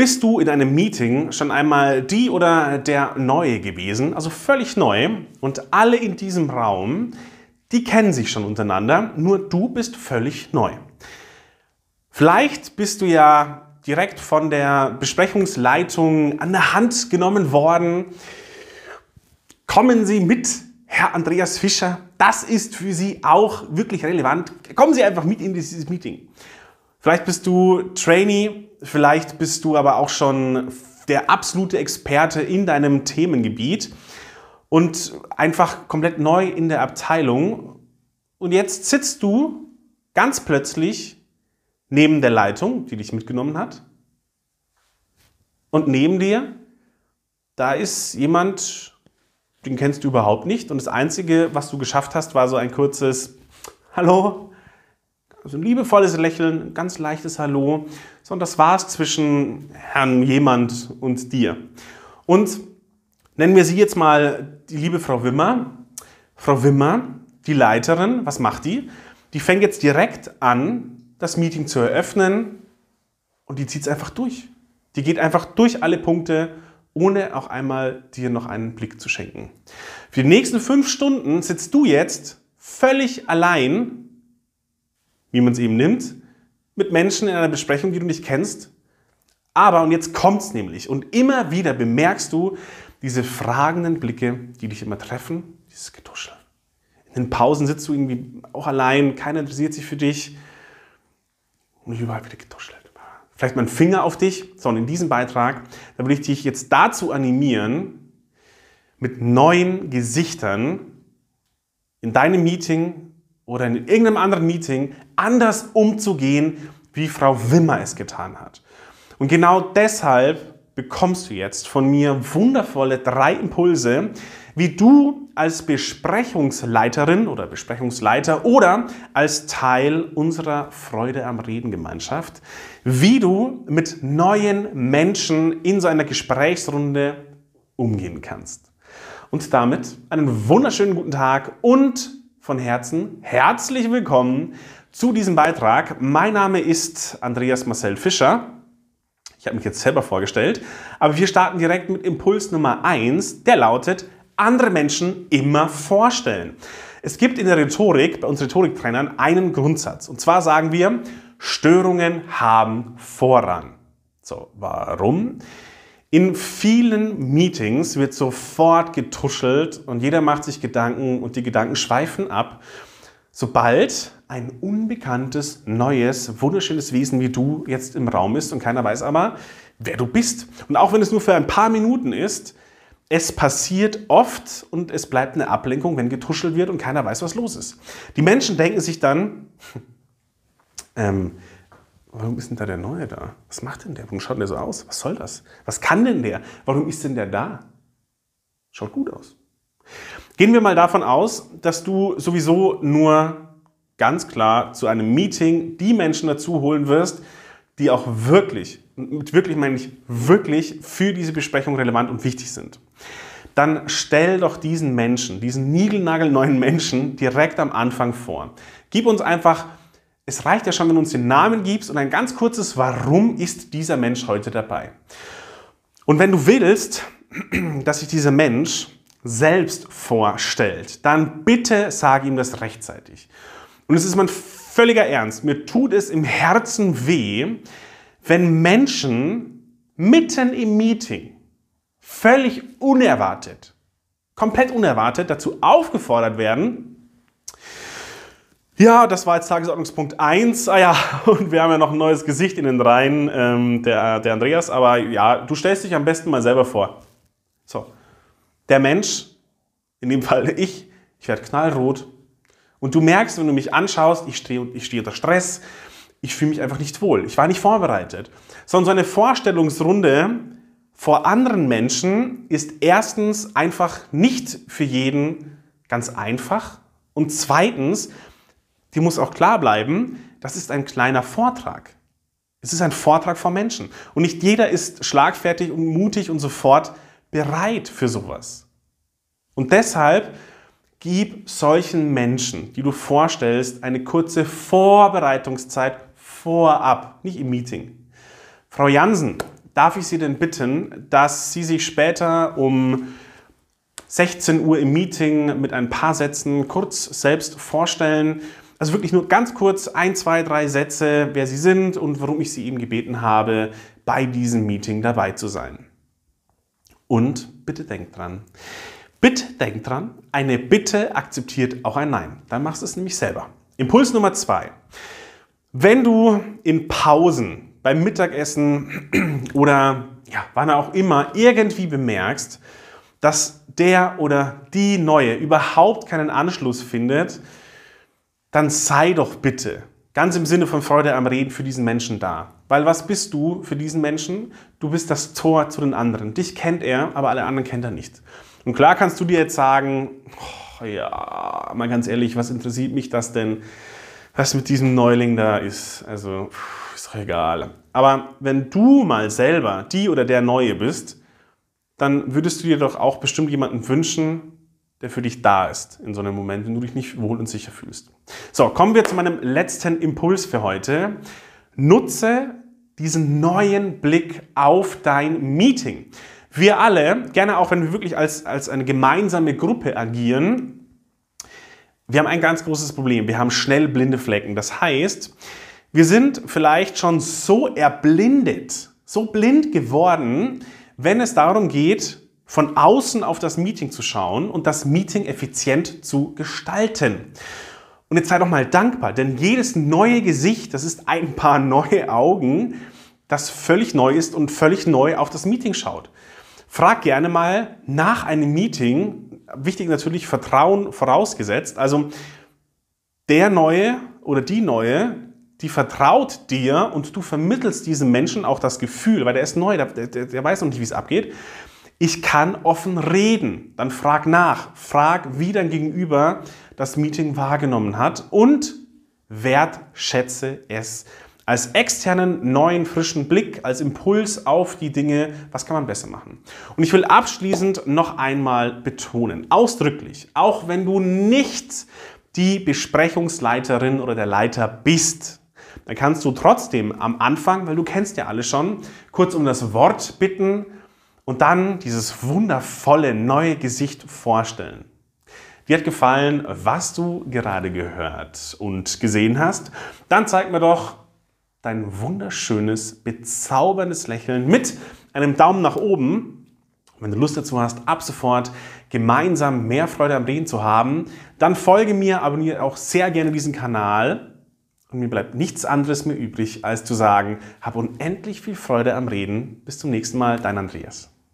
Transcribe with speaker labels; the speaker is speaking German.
Speaker 1: Bist du in einem Meeting schon einmal die oder der Neue gewesen, also völlig neu, und alle in diesem Raum, die kennen sich schon untereinander, nur du bist völlig neu. Vielleicht bist du ja direkt von der Besprechungsleitung an der Hand genommen worden. Kommen Sie mit, Herr Andreas Fischer. Das ist für Sie auch wirklich relevant. Kommen Sie einfach mit in dieses Meeting. Vielleicht bist du Trainee, vielleicht bist du aber auch schon der absolute Experte in deinem Themengebiet und einfach komplett neu in der Abteilung. Und jetzt sitzt du ganz plötzlich neben der Leitung, die dich mitgenommen hat. Und neben dir, da ist jemand, den kennst du überhaupt nicht. Und das Einzige, was du geschafft hast, war so ein kurzes Hallo, also ein liebevolles Lächeln, ein ganz leichtes Hallo, sondern das war es zwischen Herrn jemand und dir. Und nennen wir sie jetzt mal die liebe Frau Wimmer. Frau Wimmer, die Leiterin, was macht die? Die fängt jetzt direkt an, das Meeting zu eröffnen und die zieht es einfach durch. Die geht einfach durch alle Punkte, ohne auch einmal dir noch einen Blick zu schenken. Für die nächsten fünf Stunden sitzt du jetzt völlig allein wie man es eben nimmt, mit Menschen in einer Besprechung, die du nicht kennst. Aber, und jetzt kommt's nämlich, und immer wieder bemerkst du diese fragenden Blicke, die dich immer treffen, dieses Getuschel. In den Pausen sitzt du irgendwie auch allein, keiner interessiert sich für dich. Und überall wieder getuschelt. Vielleicht mal ein Finger auf dich, sondern in diesem Beitrag, da will ich dich jetzt dazu animieren, mit neuen Gesichtern in deinem Meeting oder in irgendeinem anderen Meeting anders umzugehen, wie Frau Wimmer es getan hat. Und genau deshalb bekommst du jetzt von mir wundervolle drei Impulse, wie du als Besprechungsleiterin oder Besprechungsleiter oder als Teil unserer Freude am Reden Gemeinschaft, wie du mit neuen Menschen in so einer Gesprächsrunde umgehen kannst. Und damit einen wunderschönen guten Tag und von Herzen herzlich willkommen zu diesem Beitrag. Mein Name ist Andreas Marcel Fischer. Ich habe mich jetzt selber vorgestellt, aber wir starten direkt mit Impuls Nummer 1, der lautet, andere Menschen immer vorstellen. Es gibt in der Rhetorik, bei uns Rhetoriktrainern, einen Grundsatz. Und zwar sagen wir, Störungen haben Vorrang. So, warum? In vielen Meetings wird sofort getuschelt und jeder macht sich Gedanken und die Gedanken schweifen ab, sobald ein unbekanntes, neues, wunderschönes Wesen wie du jetzt im Raum ist und keiner weiß aber, wer du bist. Und auch wenn es nur für ein paar Minuten ist, es passiert oft und es bleibt eine Ablenkung, wenn getuschelt wird und keiner weiß, was los ist. Die Menschen denken sich dann, ähm, Warum ist denn da der Neue da? Was macht denn der? Warum schaut denn der so aus? Was soll das? Was kann denn der? Warum ist denn der da? Schaut gut aus. Gehen wir mal davon aus, dass du sowieso nur ganz klar zu einem Meeting die Menschen dazu holen wirst, die auch wirklich, wirklich meine ich wirklich für diese Besprechung relevant und wichtig sind. Dann stell doch diesen Menschen, diesen niegelnagelneuen Menschen direkt am Anfang vor. Gib uns einfach es reicht ja schon, wenn du uns den Namen gibst und ein ganz kurzes Warum ist dieser Mensch heute dabei. Und wenn du willst, dass sich dieser Mensch selbst vorstellt, dann bitte sag ihm das rechtzeitig. Und es ist mein völliger Ernst. Mir tut es im Herzen weh, wenn Menschen mitten im Meeting völlig unerwartet, komplett unerwartet dazu aufgefordert werden, ja, das war jetzt Tagesordnungspunkt 1. Ah ja, und wir haben ja noch ein neues Gesicht in den Reihen, ähm, der, der Andreas. Aber ja, du stellst dich am besten mal selber vor. So, der Mensch, in dem Fall ich, ich werde knallrot. Und du merkst, wenn du mich anschaust, ich stehe ich steh unter Stress, ich fühle mich einfach nicht wohl. Ich war nicht vorbereitet. Sondern so eine Vorstellungsrunde vor anderen Menschen ist erstens einfach nicht für jeden ganz einfach. Und zweitens die muss auch klar bleiben, das ist ein kleiner Vortrag. Es ist ein Vortrag vor Menschen. Und nicht jeder ist schlagfertig und mutig und sofort bereit für sowas. Und deshalb gib solchen Menschen, die du vorstellst, eine kurze Vorbereitungszeit vorab, nicht im Meeting. Frau Jansen, darf ich Sie denn bitten, dass Sie sich später um 16 Uhr im Meeting mit ein paar Sätzen kurz selbst vorstellen. Also wirklich nur ganz kurz ein, zwei, drei Sätze, wer Sie sind und warum ich Sie eben gebeten habe, bei diesem Meeting dabei zu sein. Und bitte denkt dran. Bitte denkt dran, eine Bitte akzeptiert auch ein Nein. Dann machst du es nämlich selber. Impuls Nummer zwei. Wenn du in Pausen beim Mittagessen oder ja, wann auch immer irgendwie bemerkst, dass der oder die Neue überhaupt keinen Anschluss findet, dann sei doch bitte ganz im Sinne von Freude am Reden für diesen Menschen da. Weil was bist du für diesen Menschen? Du bist das Tor zu den anderen. Dich kennt er, aber alle anderen kennt er nicht. Und klar kannst du dir jetzt sagen, oh, ja, mal ganz ehrlich, was interessiert mich das denn, was mit diesem Neuling da ist? Also, ist doch egal. Aber wenn du mal selber die oder der Neue bist, dann würdest du dir doch auch bestimmt jemanden wünschen, der für dich da ist in so einem Moment, wenn du dich nicht wohl und sicher fühlst. So, kommen wir zu meinem letzten Impuls für heute. Nutze diesen neuen Blick auf dein Meeting. Wir alle, gerne auch wenn wir wirklich als, als eine gemeinsame Gruppe agieren, wir haben ein ganz großes Problem. Wir haben schnell blinde Flecken. Das heißt, wir sind vielleicht schon so erblindet, so blind geworden, wenn es darum geht, von außen auf das Meeting zu schauen und das Meeting effizient zu gestalten. Und jetzt sei doch mal dankbar, denn jedes neue Gesicht, das ist ein paar neue Augen, das völlig neu ist und völlig neu auf das Meeting schaut. Frag gerne mal nach einem Meeting, wichtig natürlich Vertrauen vorausgesetzt, also der Neue oder die Neue, die vertraut dir und du vermittelst diesem Menschen auch das Gefühl, weil der ist neu, der, der, der weiß noch nicht, wie es abgeht. Ich kann offen reden. Dann frag nach. Frag, wie dein Gegenüber das Meeting wahrgenommen hat und wertschätze es als externen, neuen, frischen Blick, als Impuls auf die Dinge, was kann man besser machen. Und ich will abschließend noch einmal betonen, ausdrücklich, auch wenn du nicht die Besprechungsleiterin oder der Leiter bist, dann kannst du trotzdem am Anfang, weil du kennst ja alle schon, kurz um das Wort bitten und dann dieses wundervolle neue Gesicht vorstellen. Dir hat gefallen, was du gerade gehört und gesehen hast? Dann zeig mir doch dein wunderschönes, bezauberndes Lächeln mit einem Daumen nach oben. Wenn du Lust dazu hast, ab sofort gemeinsam mehr Freude am Reden zu haben, dann folge mir, abonniere auch sehr gerne diesen Kanal und mir bleibt nichts anderes mehr übrig, als zu sagen, hab unendlich viel Freude am Reden. Bis zum nächsten Mal, dein Andreas.